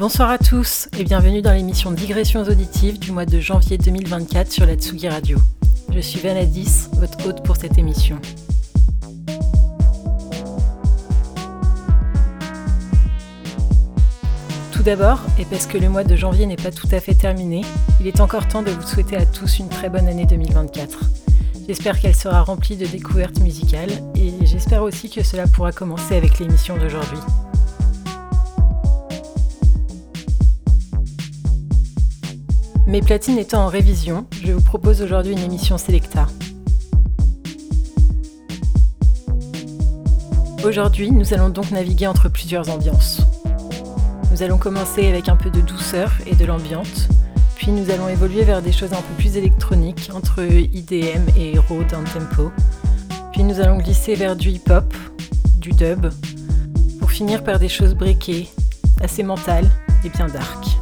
Bonsoir à tous et bienvenue dans l'émission Digressions auditives du mois de janvier 2024 sur la Tsugi Radio. Je suis Vanadis, votre hôte pour cette émission. Tout d'abord, et parce que le mois de janvier n'est pas tout à fait terminé, il est encore temps de vous souhaiter à tous une très bonne année 2024. J'espère qu'elle sera remplie de découvertes musicales et j'espère aussi que cela pourra commencer avec l'émission d'aujourd'hui. Mes platines étant en révision, je vous propose aujourd'hui une émission Selecta. Aujourd'hui, nous allons donc naviguer entre plusieurs ambiances. Nous allons commencer avec un peu de douceur et de l'ambiance, puis nous allons évoluer vers des choses un peu plus électroniques entre IDM et raw down tempo. Puis nous allons glisser vers du hip-hop, du dub, pour finir par des choses briquées, assez mentales et bien dark.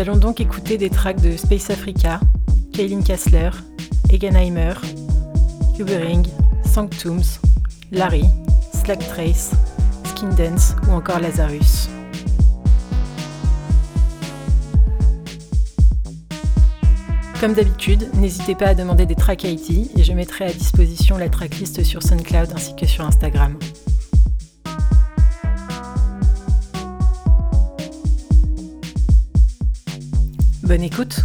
Nous allons donc écouter des tracks de Space Africa, Kaylin Kassler, Egenheimer, Hubering, Sanctums, Larry, Slack Trace, Skin Dance ou encore Lazarus. Comme d'habitude, n'hésitez pas à demander des tracks IT et je mettrai à disposition la tracklist sur SoundCloud ainsi que sur Instagram. Bonne écoute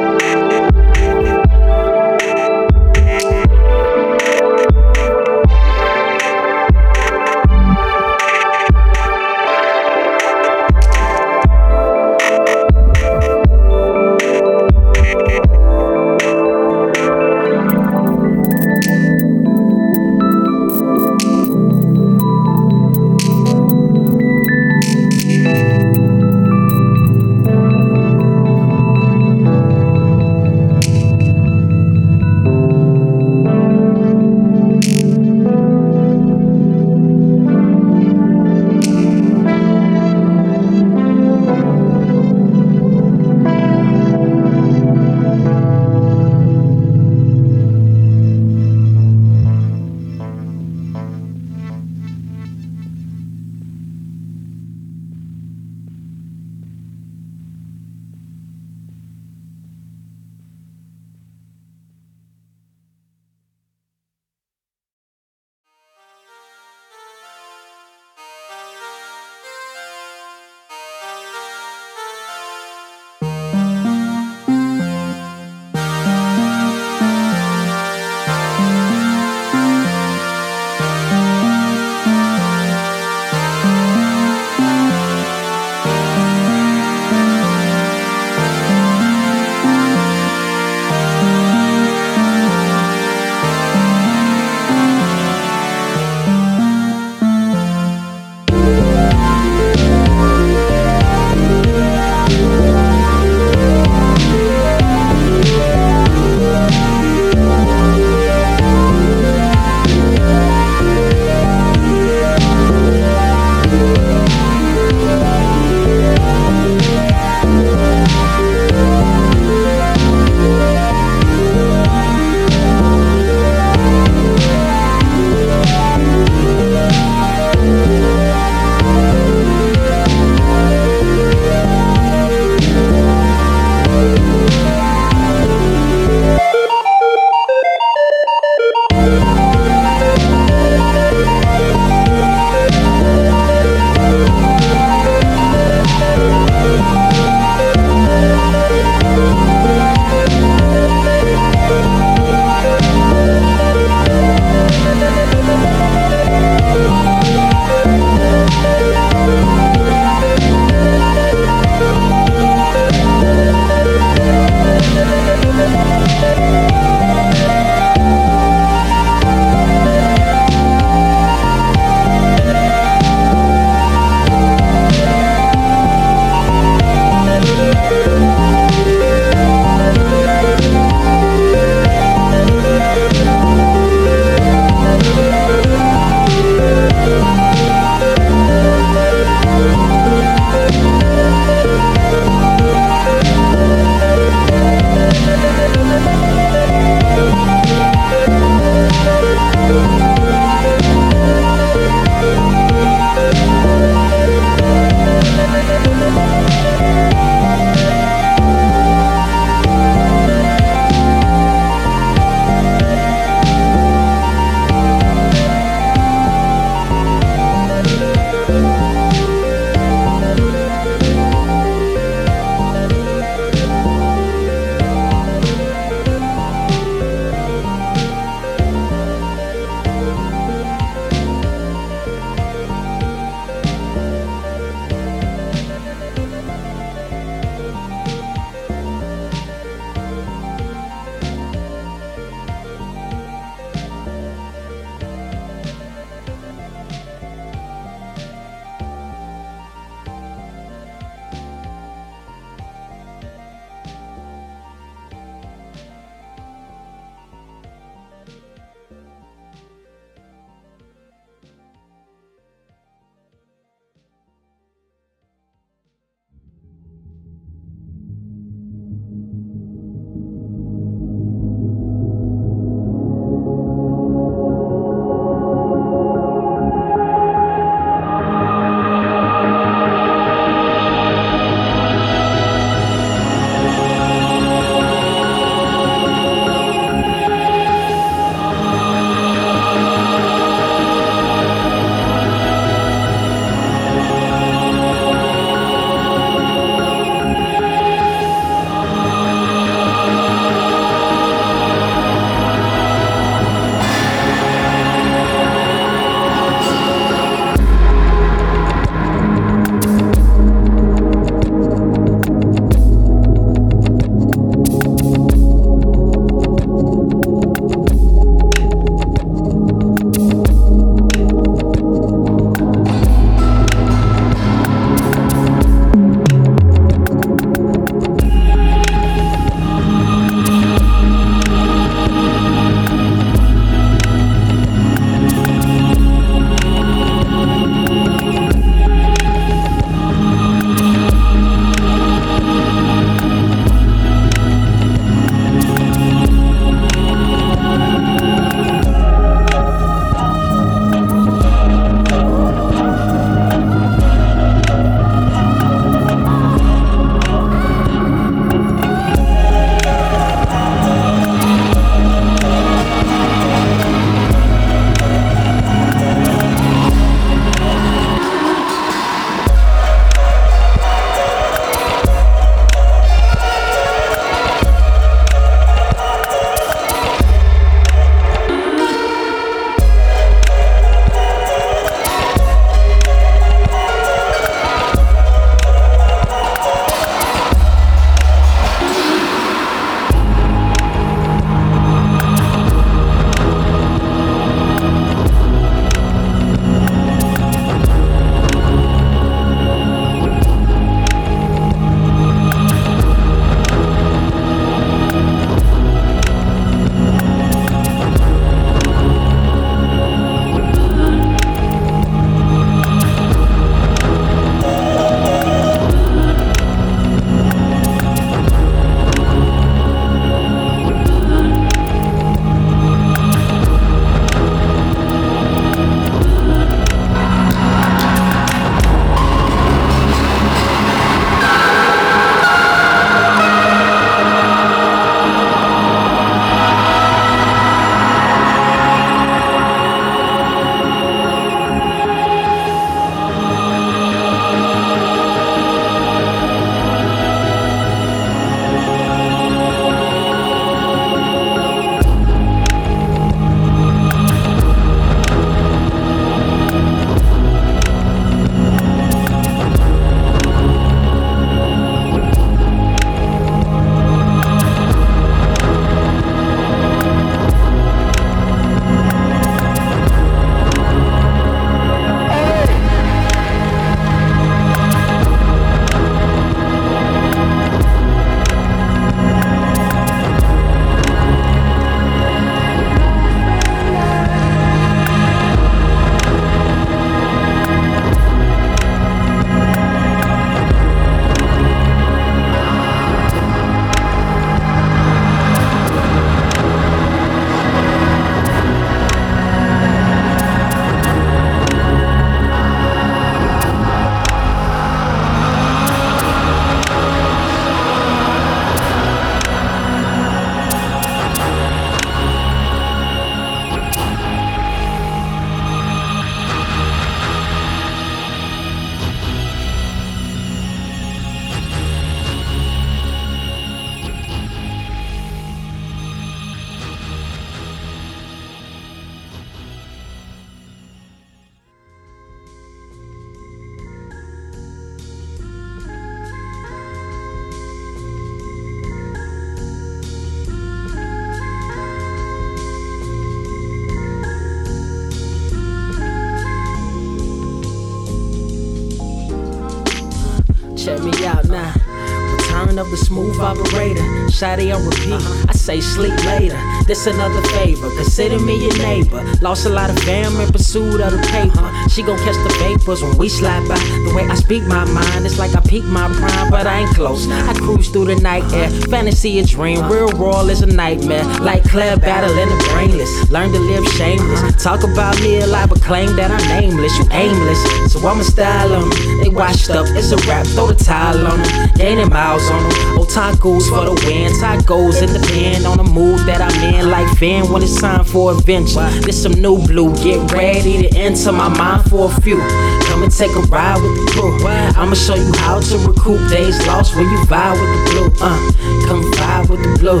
Shotty on repeat. I say sleep later. This another favor. Consider me your neighbor. Lost a lot of fam in pursuit of the paper. She gon' catch the vapors when we slide by. The way I speak my mind, it's like I peak my prime, but I ain't close. I cruise through the night air. Fantasy a dream. Real world is a nightmare. Like Claire battling the brainless. Learn to live shameless. Talk about me a lot, but claim that I'm nameless. You aimless. So I'ma style on them. They washed up. It's a rap. Throw the towel on them. Gaining miles on them. Otakus for the win. Tacos in the pen on the mood that I'm in. Like Van when it's time for adventure. This some new blue. Get ready to enter my mind for a few. Come and take a ride with the crew. I'ma show you how to recoup days lost when you vibe with the blue. Uh, come vibe with the blue.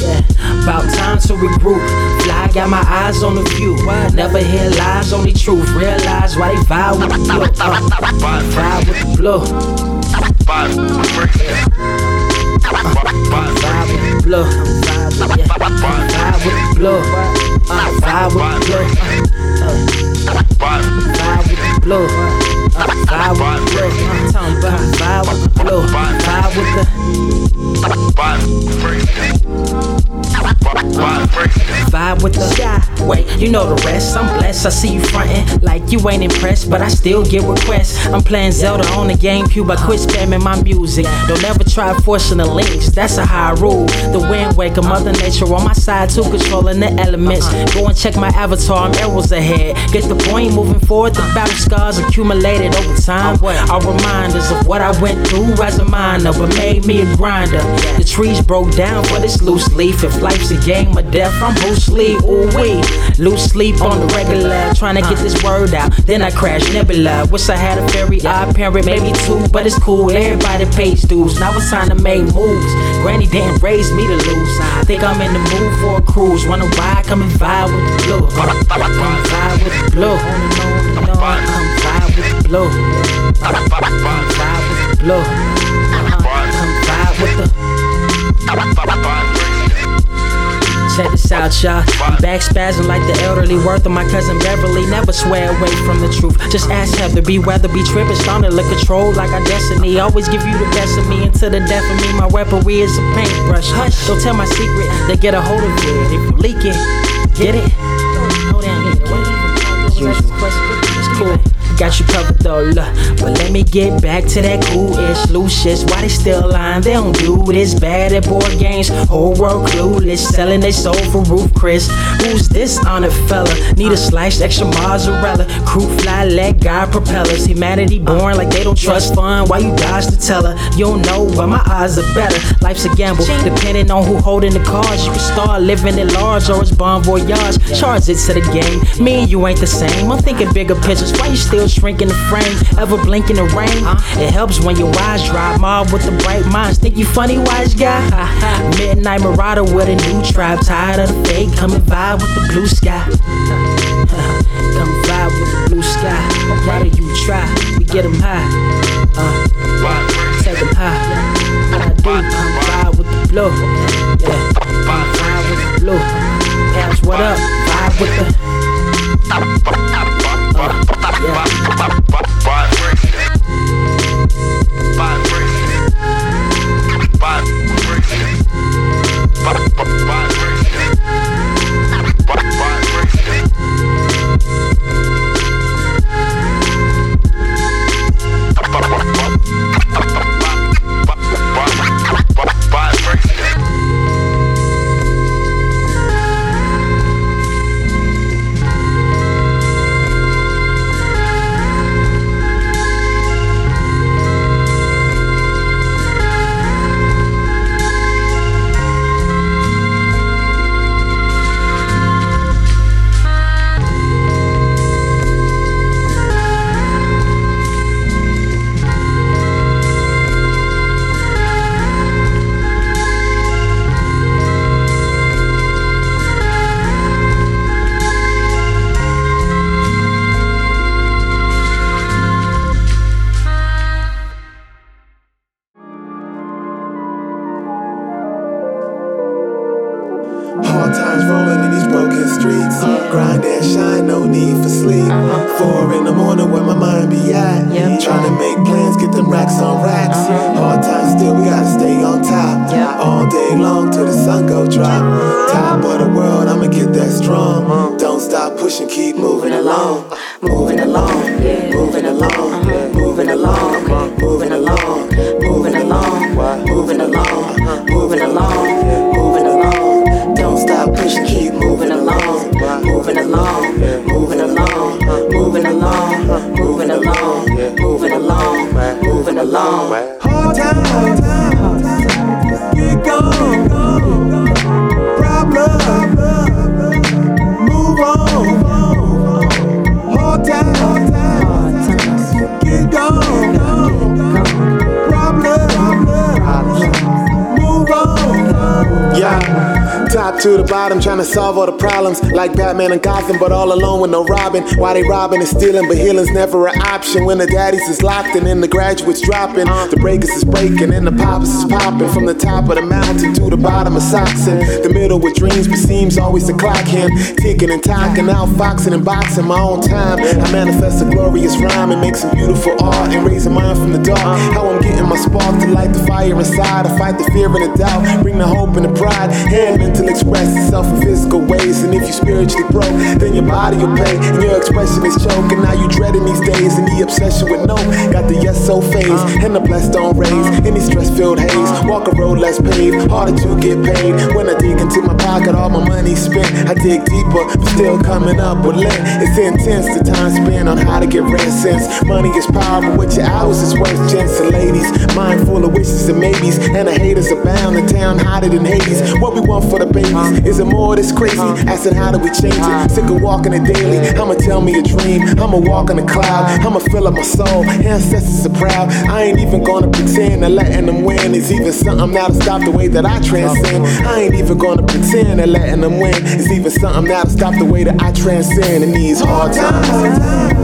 Yeah, about time to regroup. Fly, got my eyes on the view. Never hear lies, only truth. Realize why they vibe with the blue. Uh, vibe with the blue. Vibe with the blue. Vibe with, vibe the. Uh, vibe with the. Uh, vibe with the blue. Uh, vibe with the blue. I'm talking vibe with the blue. Vibe. Vibe with the sky. Wait, you know the rest. I'm blessed. I see you frontin' like you ain't impressed, but I still get requests. I'm playing Zelda on the GameCube. I quit spamming my music. Don't ever try forcing the links. That's a high rule. The wind waker, Mother Nature on my side too, controlling the elements. Go and check my avatar. I'm arrows ahead. Get the point moving forward. The battle scars accumulated over time are reminders of what I went through as a minor, but made me a grinder. The trees broke down for this loose leaf. If life's a game of death, I'm Bruce Lee. Ooh wee, loose sleep on the regular, trying to get this word out. Then I crash Nebula. Wish I had a very odd parent, maybe two, but it's cool. Everybody pays dues. Now it's time to make moves. Granny didn't raise me to lose. I think I'm in the mood for a cruise. Wanna ride? Come and vibe with the blue. Come vibe with the blue. Come vibe with the blue. Come vibe with the blue. Check this out, y'all. I'm back spazzing like the elderly worth of my cousin Beverly. Never swear away from the truth. Just ask Heather, be weather, be tripping, starting to control like our destiny. Always give you the best of me until the death of me. My weaponry is a paintbrush. Hush, don't tell my secret. They get a hold of it. If you leak it, get it. Hold down. It's cool. Got you covered though, look. But let me get back to that cool-ish, loose Why they still lying? They don't do this bad at board games. Whole world clueless, selling they soul for roof Chris. Who's this on honored fella? Need a slice, extra mozzarella. Crew fly, let God propellers. Humanity born like they don't trust fun. Why you dodge the teller? You don't know, but my eyes are better. Life's a gamble, depending on who holding the cards. You can start living at large or it's bon voyage. Charge it to the game. Me and you ain't the same. I'm thinking bigger pictures. Why you still shrinking the frame? Ever blinking the rain? It helps when your eyes dry. Mob with the bright minds. Think you funny, wise guy? Midnight Marauder with a new tribe. Tired of the fake. Come and vibe with the blue sky. Come vibe with the blue sky. Why do you try? We get them high. Uh, take them high. What I do, come vibe with the blue. Yeah, come vibe with the blue. Pass what up? Vibe with the. Yeah. To the bottom, trying to solve all the problems. Like Batman and Gotham, but all alone with no Robin. Why they robbing and stealing, but healing's never an option. When the daddies is locked and then the graduates dropping. The breakers is breaking and the poppers is popping. From the top of the mountain to the bottom of socks. The middle with dreams, but seems always the clock him. Ticking and talking, out foxing and boxing my own time. I manifest a glorious rhyme and make some beautiful art and raise a mind from the dark. How I'm getting my spark to light the fire inside. I fight the fear and the doubt, bring the hope and the pride. Hand mental express itself in physical ways. And if you spiritually broke, then your body will pay. And your expression is choking. Now you dreading these days. And the obsession with no got the yes so phase. Uh. And the blessed don't raise uh. any stress filled haze. Uh. Walk a road less paved, harder to get paid. When I dig into my pocket, all my money spent. I dig deeper, but still coming up with lint. It's intense the time spent on how to get rent since money is power, but what your hours is worth, gents and ladies. Mind full of wishes and maybes, and the haters abound. The town hotter than Hades. What we want for the Is it more this crazy? Asking how do we change it? Sick of walking it daily. I'ma tell me a dream. I'ma walk on a cloud. I'ma fill up my soul. Ancestors are proud. I ain't even gonna pretend that letting them win is even something that'll stop the way that I transcend. I ain't even gonna pretend that letting them win is even something that'll stop the way that I transcend in these hard times.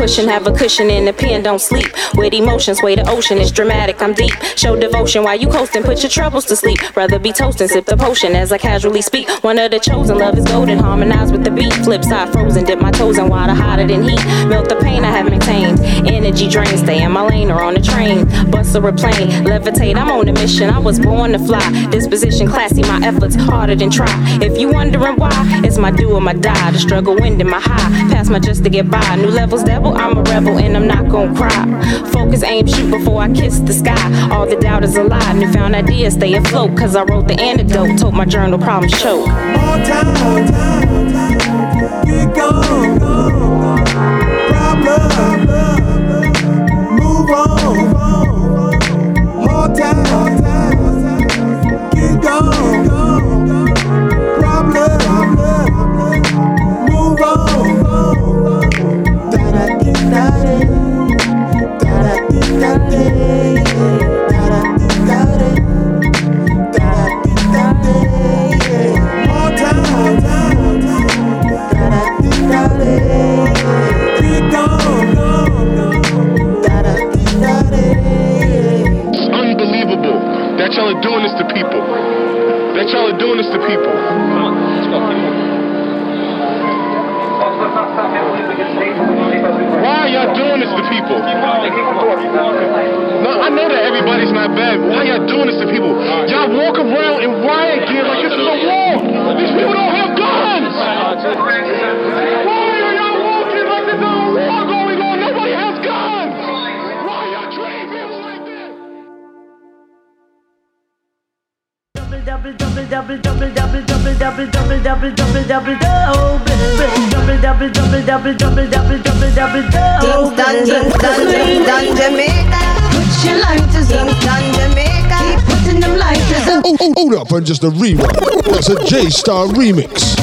It have a cushion in the pen, don't sleep. With emotions, way the ocean is dramatic, I'm deep. Show devotion while you coasting, put your troubles to sleep. Rather be toasting, sip the potion as I casually speak. One of the chosen, love is golden, harmonize with the beat. Flip side frozen, dip my toes in water hotter than heat. Melt the pain I have maintained. Energy drain, stay in my lane or on the train. Bus or a plane, levitate, I'm on a mission. I was born to fly. Disposition classy, my efforts harder than try. If you wondering why, it's my do or my die. The struggle wind in my high, Pass my just to get by. New levels devil, I'm a rebel and I'm not gonna cry. Focus, aim, shoot before I kiss the sky. All the doubt is a lie. Newfound ideas stay afloat, cause I wrote the antidote. Told my journal problems choke. All all time, get gone. Problem, move on. Hard time, get gone. Star remix.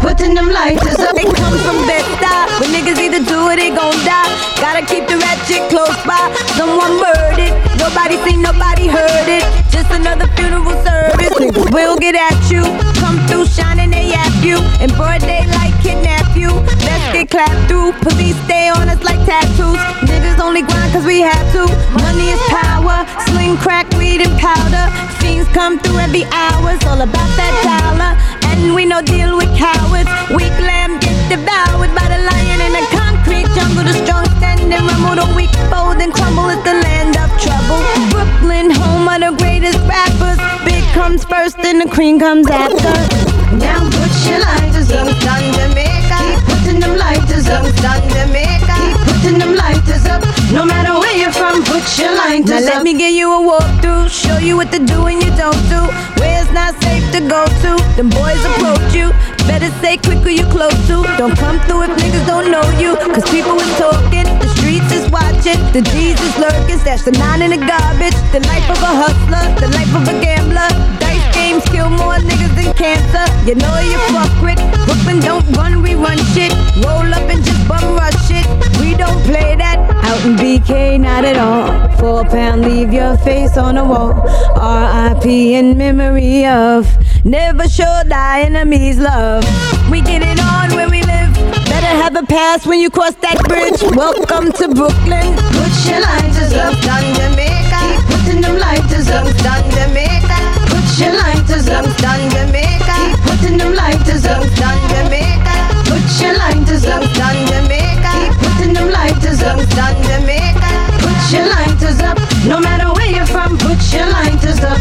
Putting them lighters up. They come from Bed-Stuy, but niggas either do or they gon' die. Gotta keep the ratchet close by. Someone murdered, nobody seen, nobody heard it. Just another funeral service. Will get at you. Come through shining, you. In broad daylight, kidnap you. Let's get clapped through. Police stay on us like tattoos. Niggas only grind cause we have to. Money is power. Sling, crack, weed, and powder. Fiends come through every hour. It's all about that dollar. And we no deal with cowards. Weak lamb get devoured by the lion in the concrete jungle. The strong stand and rumble. The weak fold and crumble. It's the land of trouble. Brooklyn, home of the greatest rappers. Comes first and the cream comes after. Now put your lighters up, down Jamaica. Keep putting them lighters up, down Jamaica. Keep putting them lighters up. No matter where you're from, put your lighters Now up. let me give you a walkthrough, show you what to do and you don't do. Where it's not safe to go to, them boys approach you. Better say quick who you close to. Don't come through if niggas don't know you. Cause people is talking, the streets is watching, the G's is lurking. Stash the nine in the garbage. The life of a hustler, the life of a gambler. Dice games kill more niggas than cancer. You know you fuck with. Brooklyn don't run, we run shit. Roll up and just bum rush it. We don't play that. Out in BK, not at all. Four pound, leave your face on the wall. R.I.P. in memory of. Never show thy enemies love. We get it on where we live. Better have a pass when you cross that bridge. Welcome to Brooklyn. Put your lighters up, down Jamaica. Keep putting them lighters up, down Jamaica. Put your lighters up, down Jamaica. Keep putting them lighters up, down Jamaica. Put your lighters up, down Jamaica. Keep putting them lighters up, down Jamaica. Put your lighters up, no matter where you're from. Put your lighters up.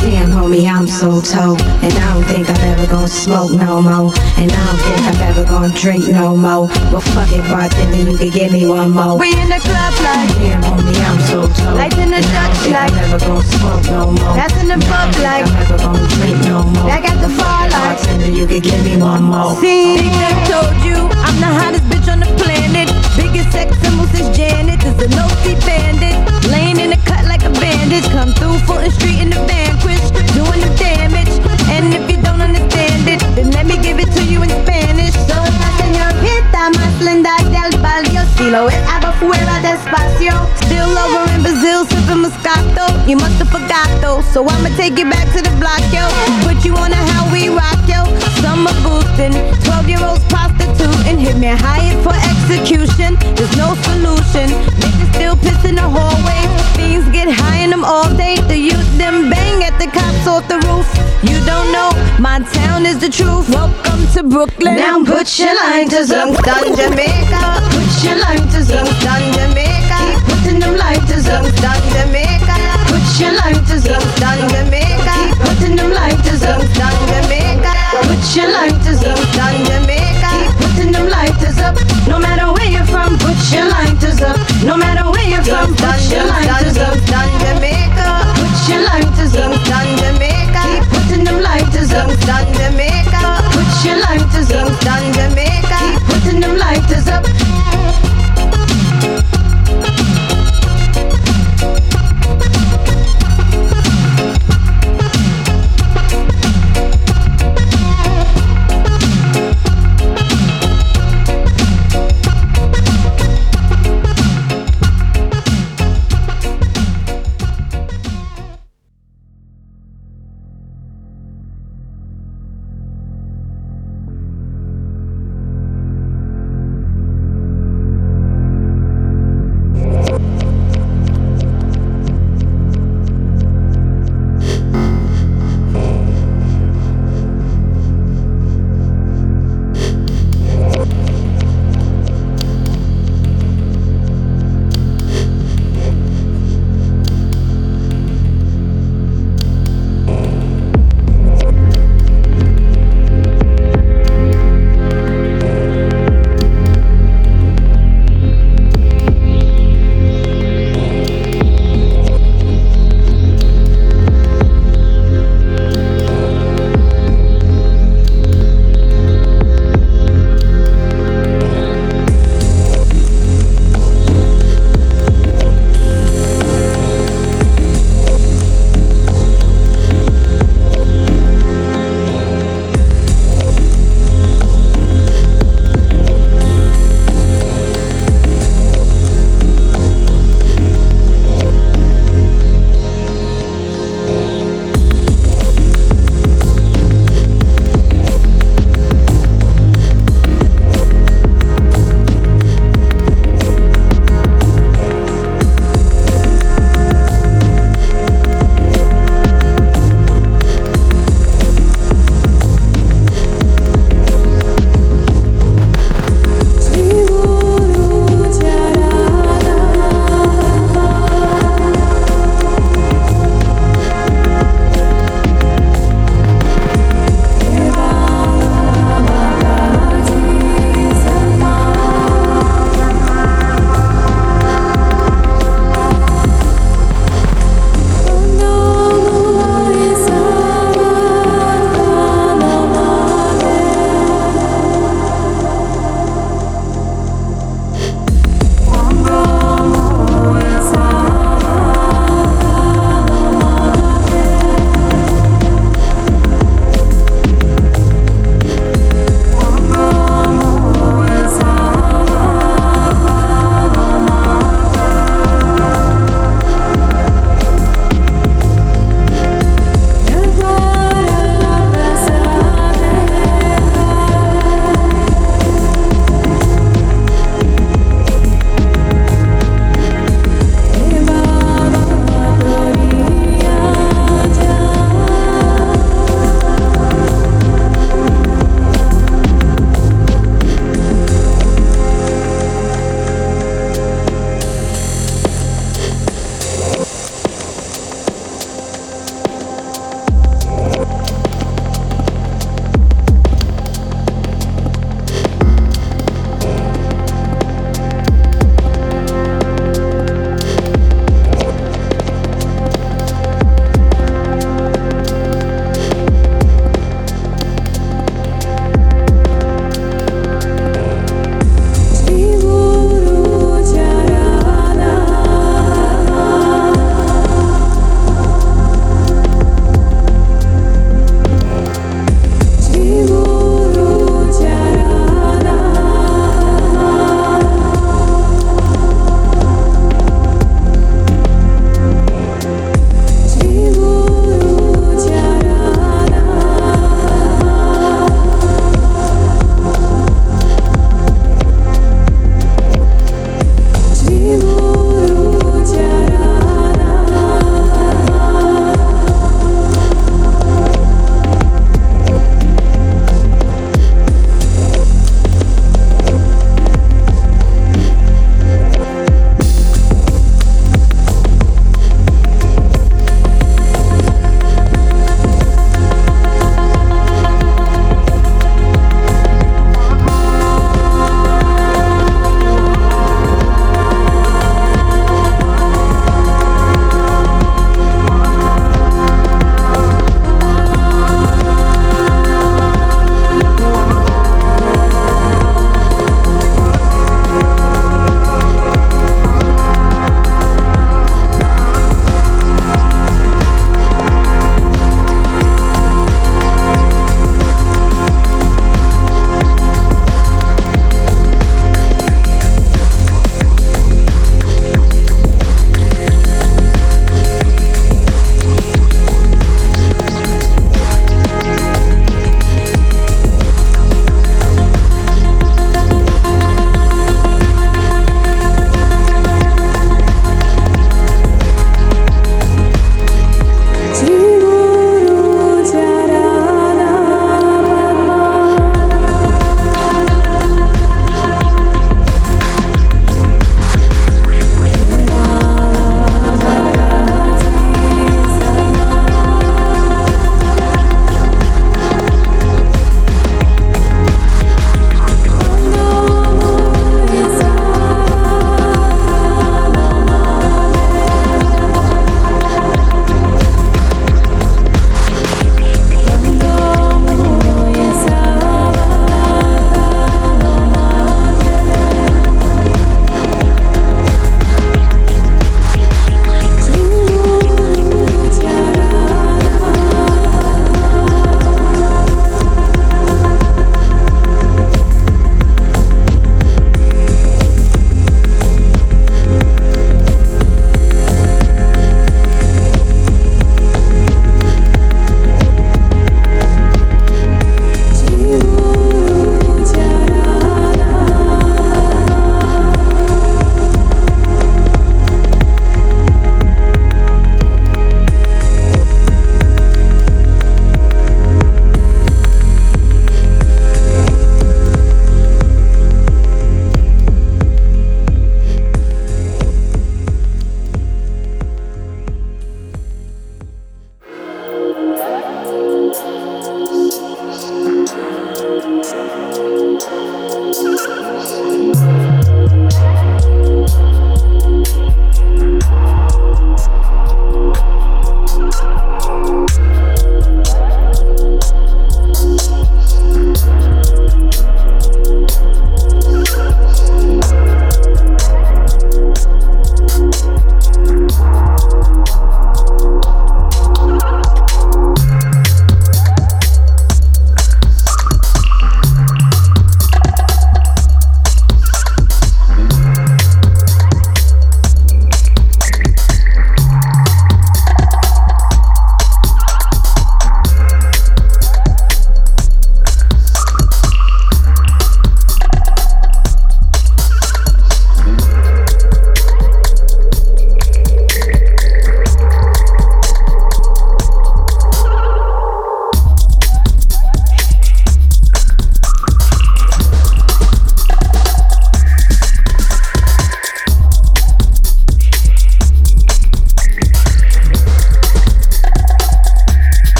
Damn, homie, I'm so toe. And I don't think I'm ever gonna smoke no more. And I don't think I'm ever gonna drink no more. But fuck it, bartender, you can give me one more. We in the club like Damn, homie, I'm so toe. Lights in the I Dutch like- I'm ever gonna smoke no more. Passing the And I buck don't think like- I'm ever gonna drink no more. Back at the bar like- Bartender, you can give me one more. See, they told you I'm the hottest bitch on the planet. Biggest sex symbol since Janet. Is a no seat bandit. Laying in the cut like a bandage. Come through Fulton Street in the vanquish. Doing the damage. And if you don't understand it, then let me give it to you in Spanish. So la señorita más linda del barrio Si lo es hago fuera despacio Still over in Brazil, sipping Moscato. You must have forgot though, so I'ma take you back to the block, yo. Put you on a how we rock, yo. Summer boosting, 12 year olds prostituting. Hit me higher for execution. There's no solution. Niggas still piss in the hallway. Things get high in them all day. The youth them bang at the cops off the roof. You don't know, my town is the truth. Welcome to Brooklyn. Now put your lighters up, down Jamaica. Put your lighters up, down Jamaica. Keep putting them lighters up, down Jamaica. Put your lighters up, down Jamaica. Keep putting them lighters up, down Jamaica. Put your lighters up, down Jamaica. Keep putting them lighters up. No matter where you're from, put your lighters up. No matter where you're from, put your lighters up, down Jamaica. Put your lighters up, down Jamaica. Keep putting them lighters up, down Jamaica. Put your lighters up, down Jamaica. Keep putting them lighters up.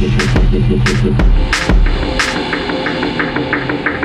Thank you.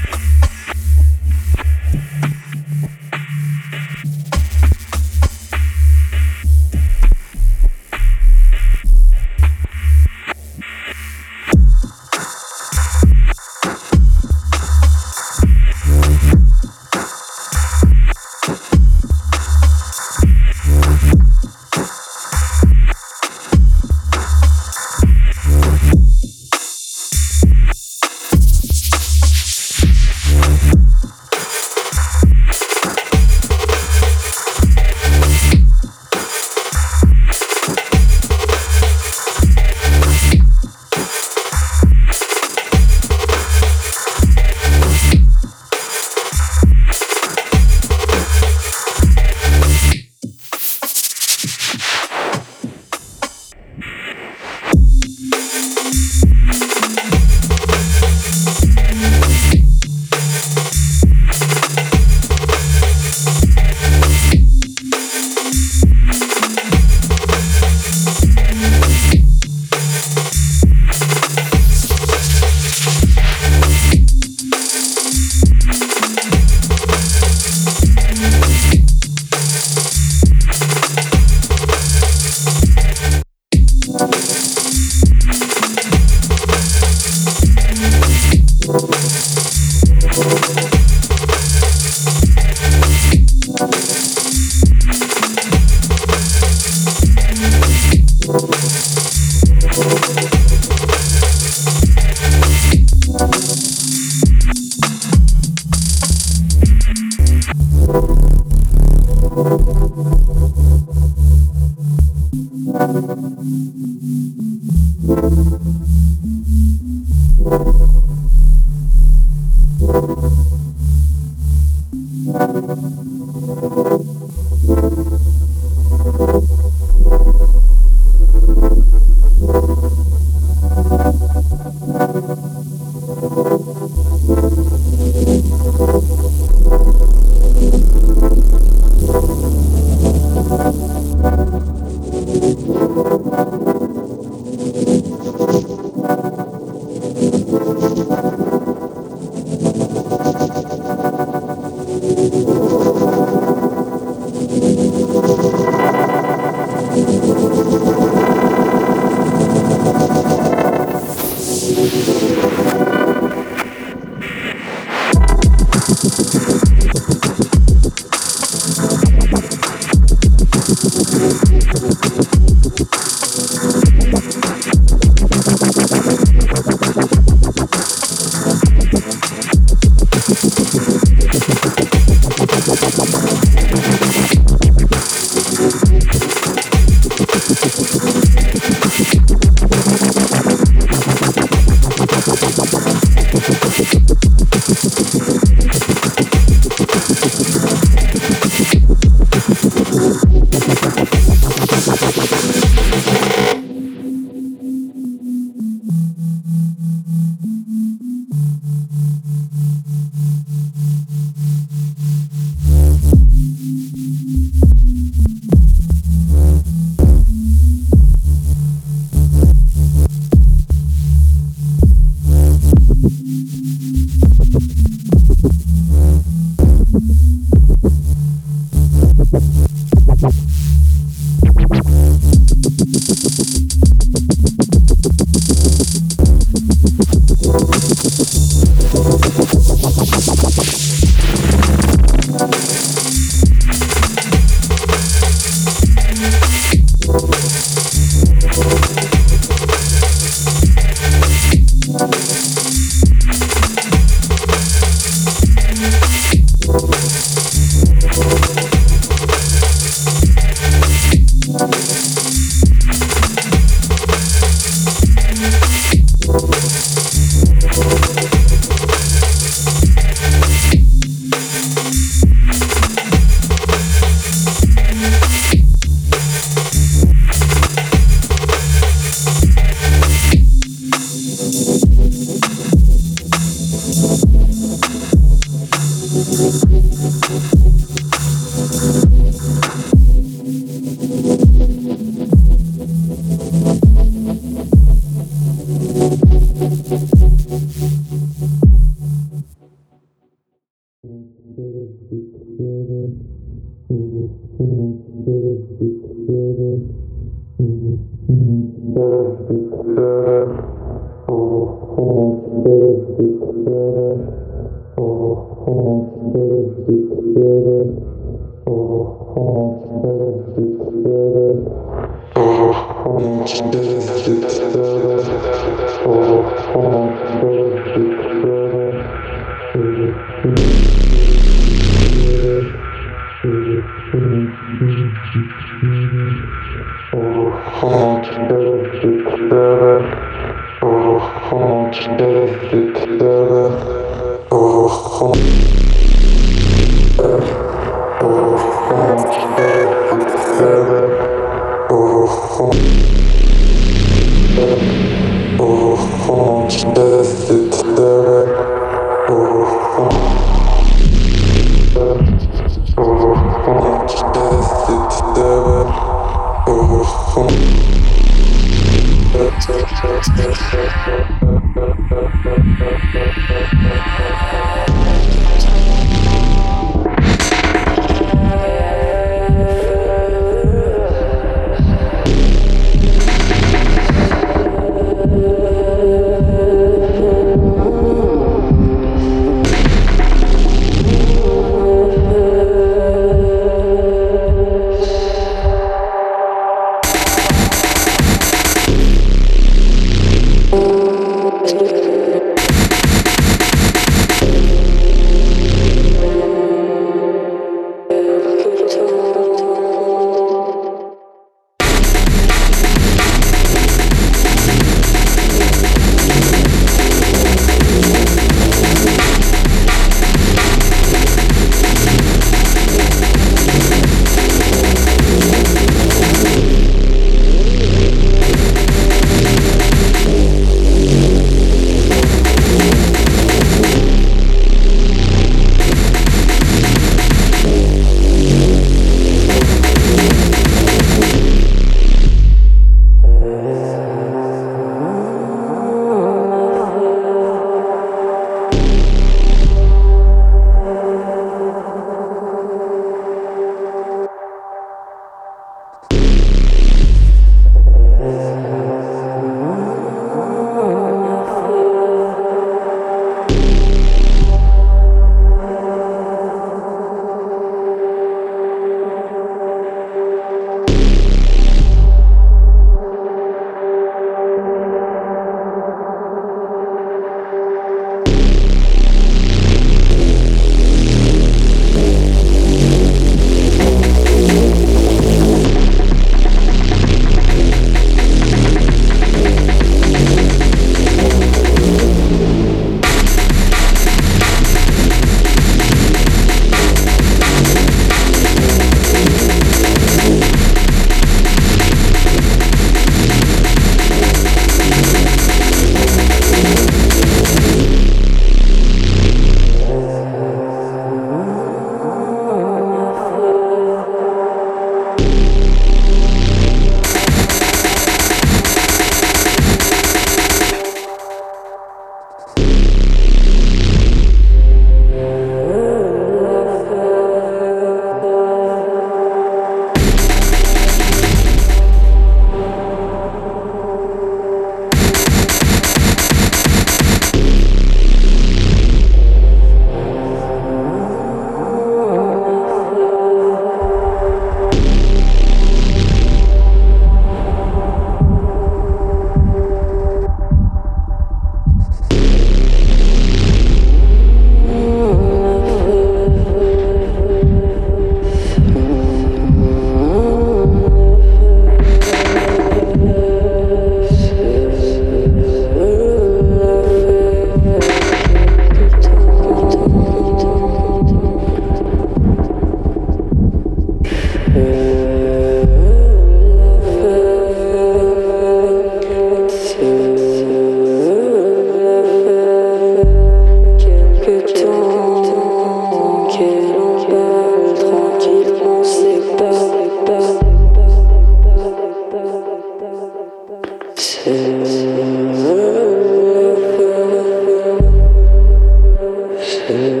ถึง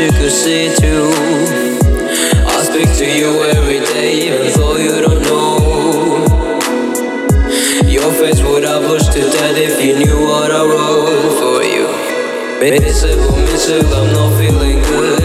you could see too. I speak to you every day, even though you don't know. Your face would have push to death if you knew what I wrote for you. Miserable, miserable, I'm not feeling good.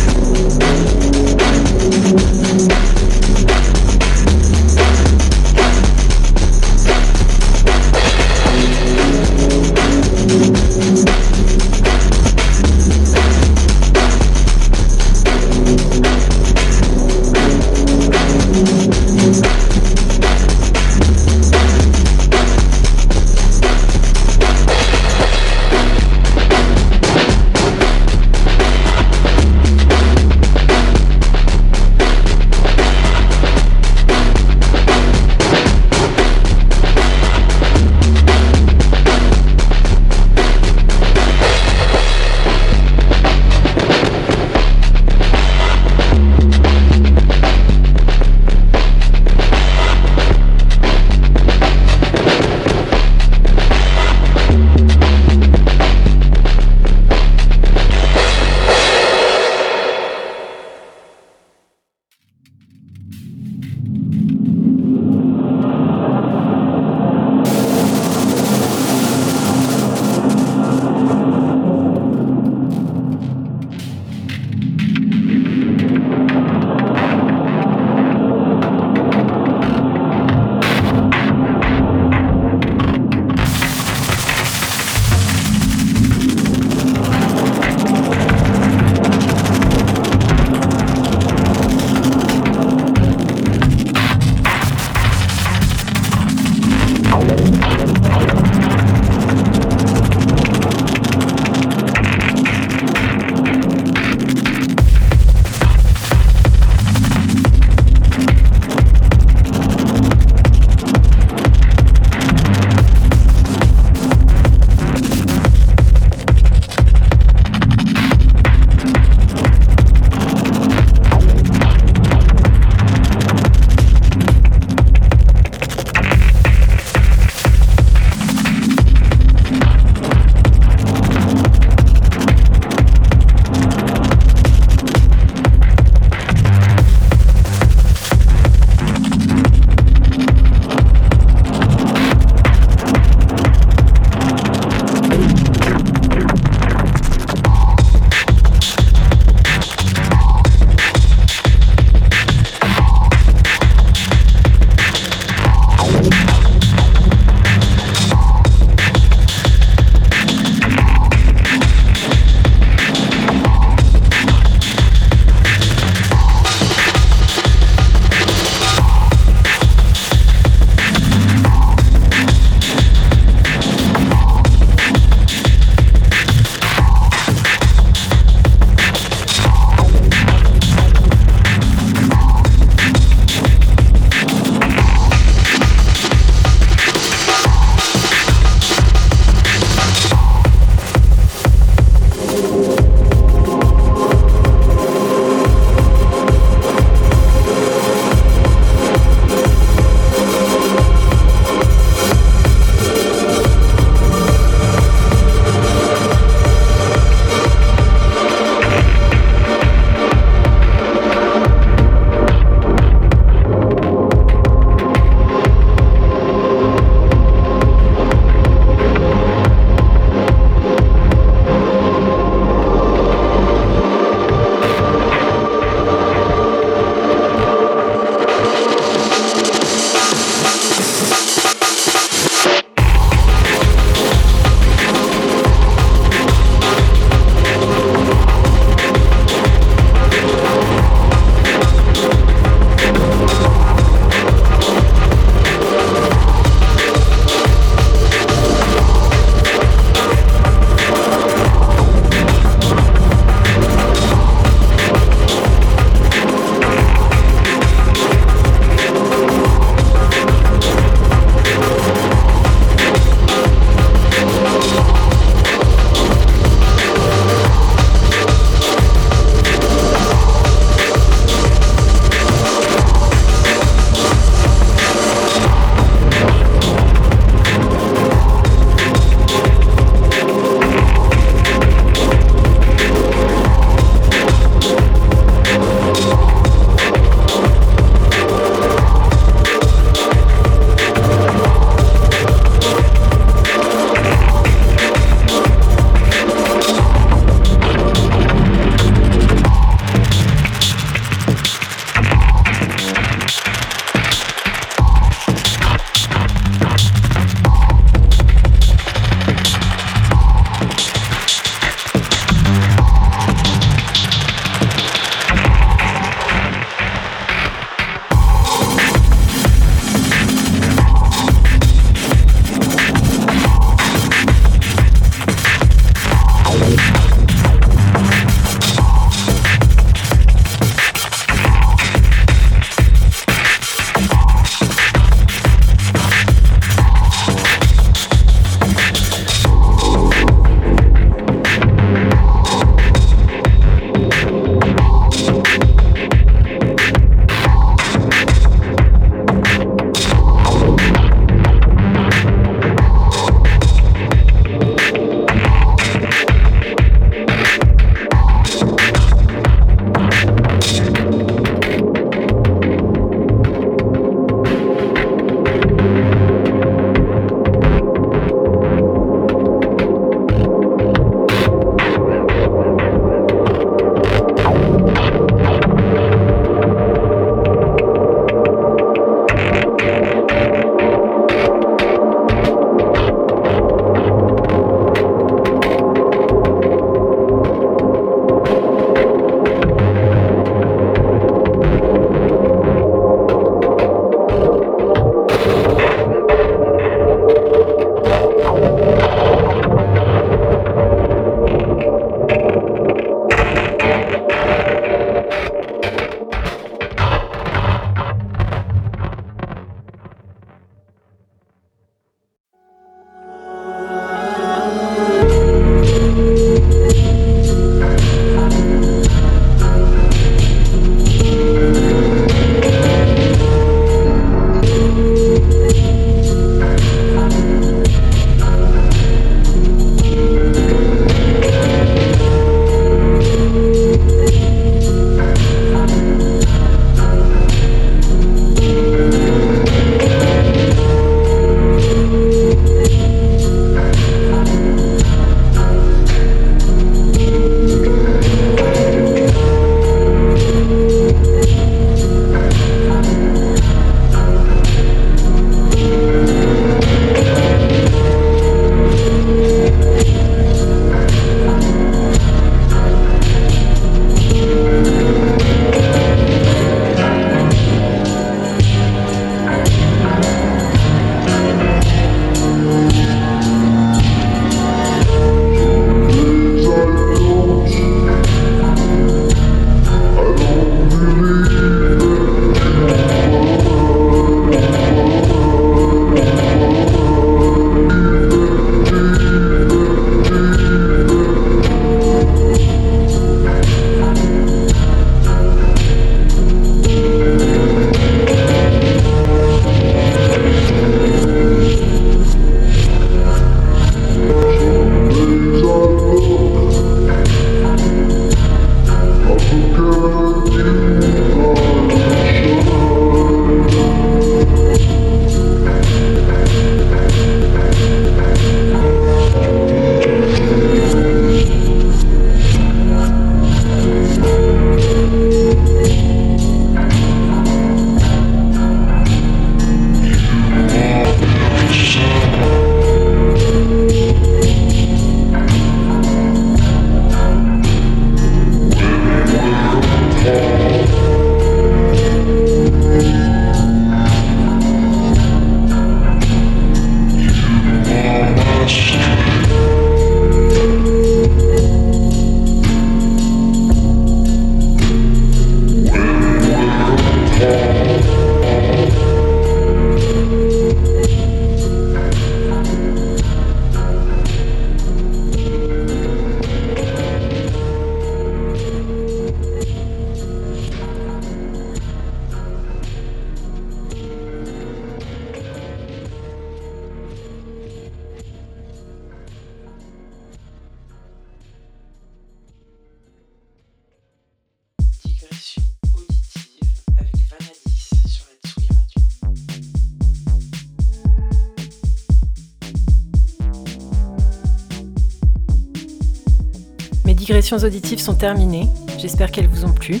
Auditives sont terminées. J'espère qu'elles vous ont plu.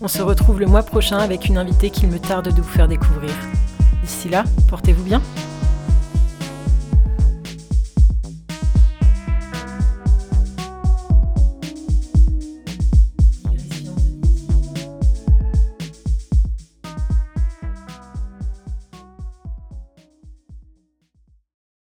On se retrouve le mois prochain avec une invitée qu'il me tarde de vous faire découvrir. D'ici là, portez-vous bien.